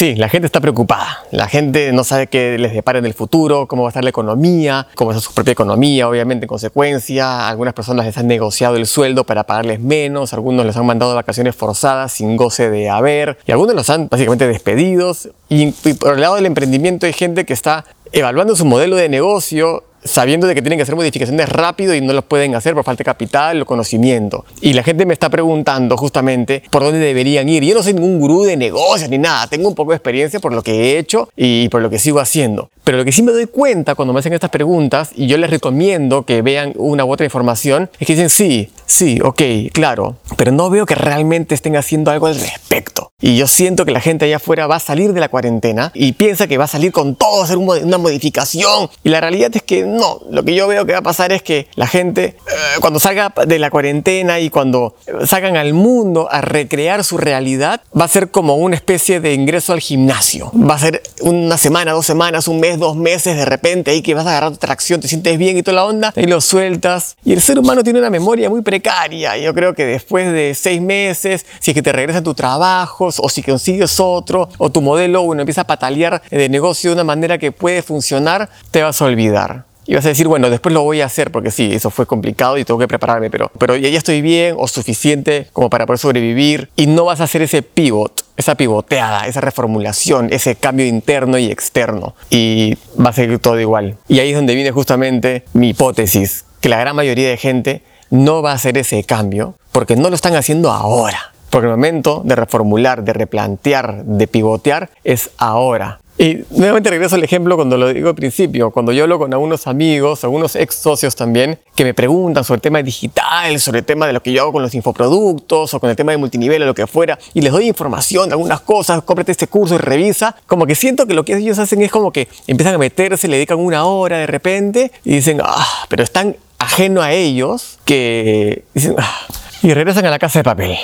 Sí, la gente está preocupada. La gente no sabe qué les depara en el futuro, cómo va a estar la economía, cómo ser su propia economía, obviamente, en consecuencia. Algunas personas les han negociado el sueldo para pagarles menos, algunos les han mandado vacaciones forzadas sin goce de haber, y algunos los han básicamente despedidos. Y, y por el lado del emprendimiento hay gente que está evaluando su modelo de negocio sabiendo de que tienen que hacer modificaciones rápido y no lo pueden hacer por falta de capital o conocimiento. Y la gente me está preguntando justamente por dónde deberían ir. Yo no soy ningún gurú de negocios ni nada, tengo un poco de experiencia por lo que he hecho y por lo que sigo haciendo. Pero lo que sí me doy cuenta cuando me hacen estas preguntas y yo les recomiendo que vean una u otra información es que dicen sí, sí, ok, claro, pero no veo que realmente estén haciendo algo al respecto. Y yo siento que la gente allá afuera va a salir de la cuarentena y piensa que va a salir con todo, hacer una modificación. Y la realidad es que no. Lo que yo veo que va a pasar es que la gente, eh, cuando salga de la cuarentena y cuando salgan al mundo a recrear su realidad, va a ser como una especie de ingreso al gimnasio. Va a ser una semana, dos semanas, un mes, dos meses, de repente ahí que vas a agarrar tracción, te sientes bien y toda la onda, y lo sueltas. Y el ser humano tiene una memoria muy precaria. Yo creo que después de seis meses, si es que te regresa a tu trabajo, o si consigues otro, o tu modelo uno empieza a patalear de negocio de una manera que puede funcionar, te vas a olvidar. Y vas a decir, bueno, después lo voy a hacer porque sí, eso fue complicado y tengo que prepararme, pero, pero ya, estoy bien o suficiente como para poder sobrevivir. Y no vas a hacer ese pivot, esa pivoteada, esa reformulación, ese cambio interno y externo. Y va a seguir todo igual. Y ahí es donde viene justamente mi hipótesis, que la gran mayoría de gente no va a hacer ese cambio porque no lo están haciendo ahora. Porque el momento de reformular, de replantear, de pivotear es ahora. Y nuevamente regreso al ejemplo cuando lo digo al principio, cuando yo hablo con algunos amigos, algunos ex socios también, que me preguntan sobre el tema digital, sobre el tema de lo que yo hago con los infoproductos o con el tema de multinivel o lo que fuera, y les doy información de algunas cosas, cómprate este curso y revisa, como que siento que lo que ellos hacen es como que empiezan a meterse, le dedican una hora de repente y dicen, ah, pero es tan ajeno a ellos que dicen, ah, y regresan a la casa de papel.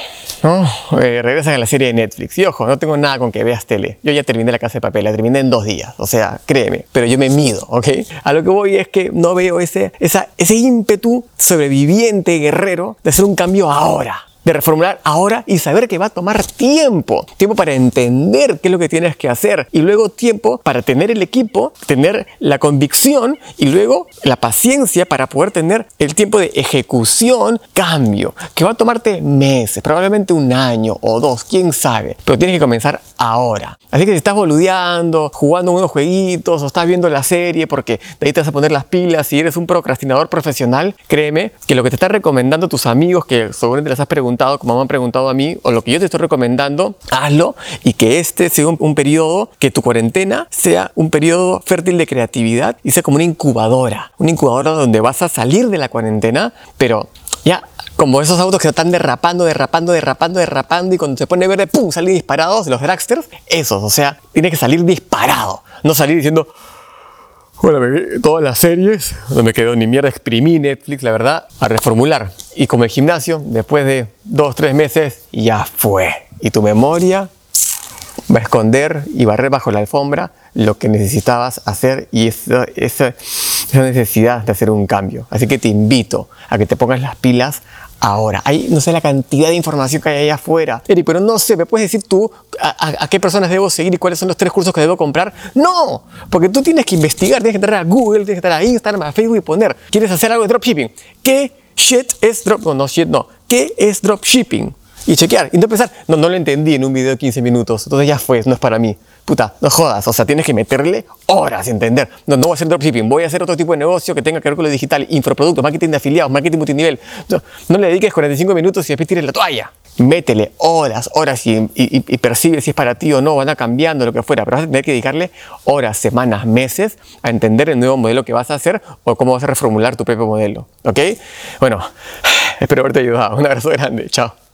¿no? Eh, regresan a la serie de Netflix. Y ojo, no tengo nada con que veas tele. Yo ya terminé la casa de papel, la terminé en dos días. O sea, créeme, pero yo me mido, ¿ok? A lo que voy es que no veo ese, esa, ese ímpetu sobreviviente, guerrero, de hacer un cambio ahora de reformular ahora y saber que va a tomar tiempo. Tiempo para entender qué es lo que tienes que hacer y luego tiempo para tener el equipo, tener la convicción y luego la paciencia para poder tener el tiempo de ejecución, cambio, que va a tomarte meses, probablemente un año o dos, quién sabe, pero tienes que comenzar ahora. Así que si estás boludeando, jugando unos jueguitos o estás viendo la serie porque de ahí te vas a poner las pilas y eres un procrastinador profesional, créeme que lo que te están recomendando tus amigos que seguramente les has preguntado como me han preguntado a mí, o lo que yo te estoy recomendando, hazlo y que este sea un, periodo, que tu cuarentena sea un periodo fértil de creatividad y sea como una incubadora, una incubadora donde vas a salir de la cuarentena, pero ya como esos autos que están derrapando, derrapando, derrapando, derrapando y cuando se pone verde, ¡pum!, salen disparados, los dragsters, esos, o sea, tiene que salir disparado, no salir diciendo, bueno, me vi todas las series, no me quedó ni mierda, exprimí Netflix, la verdad, a reformular. Y como el gimnasio, después de dos, tres meses, ya fue. Y tu memoria va a esconder y barrer bajo la alfombra lo que necesitabas hacer y esa, esa, esa necesidad de hacer un cambio. Así que te invito a que te pongas las pilas ahora. Hay, no sé, la cantidad de información que hay allá afuera. Eric, pero no sé, ¿me puedes decir tú a, qué personas debo seguir y cuáles son los tres cursos que debo comprar? No, porque tú tienes que investigar, tienes que entrar a Google, tienes que entrar a Instagram, a Facebook y poner, ¿quieres hacer algo de dropshipping? ¿Qué shit es drop? No, no, shit, no. ¿Qué es dropshipping? Y chequear, y no pensar, no, no lo entendí en un video de 15 minutos, entonces ya fue, no es para mí puta, no jodas, o sea, tienes que meterle horas, entender. No, no voy a hacer dropshipping, voy a hacer otro tipo de negocio que tenga que ver con lo digital, infoproductos, marketing de afiliados, marketing multinivel. No, no le dediques 45 minutos y después tires la toalla. Métele horas, horas y, y, percibe si es para ti o no, van a cambiando lo que fuera, pero vas a tener que dedicarle horas, semanas, meses a entender el nuevo modelo que vas a hacer o cómo vas a reformular tu propio modelo. ¿Ok? Bueno, espero haberte ayudado. Un abrazo grande. Chao.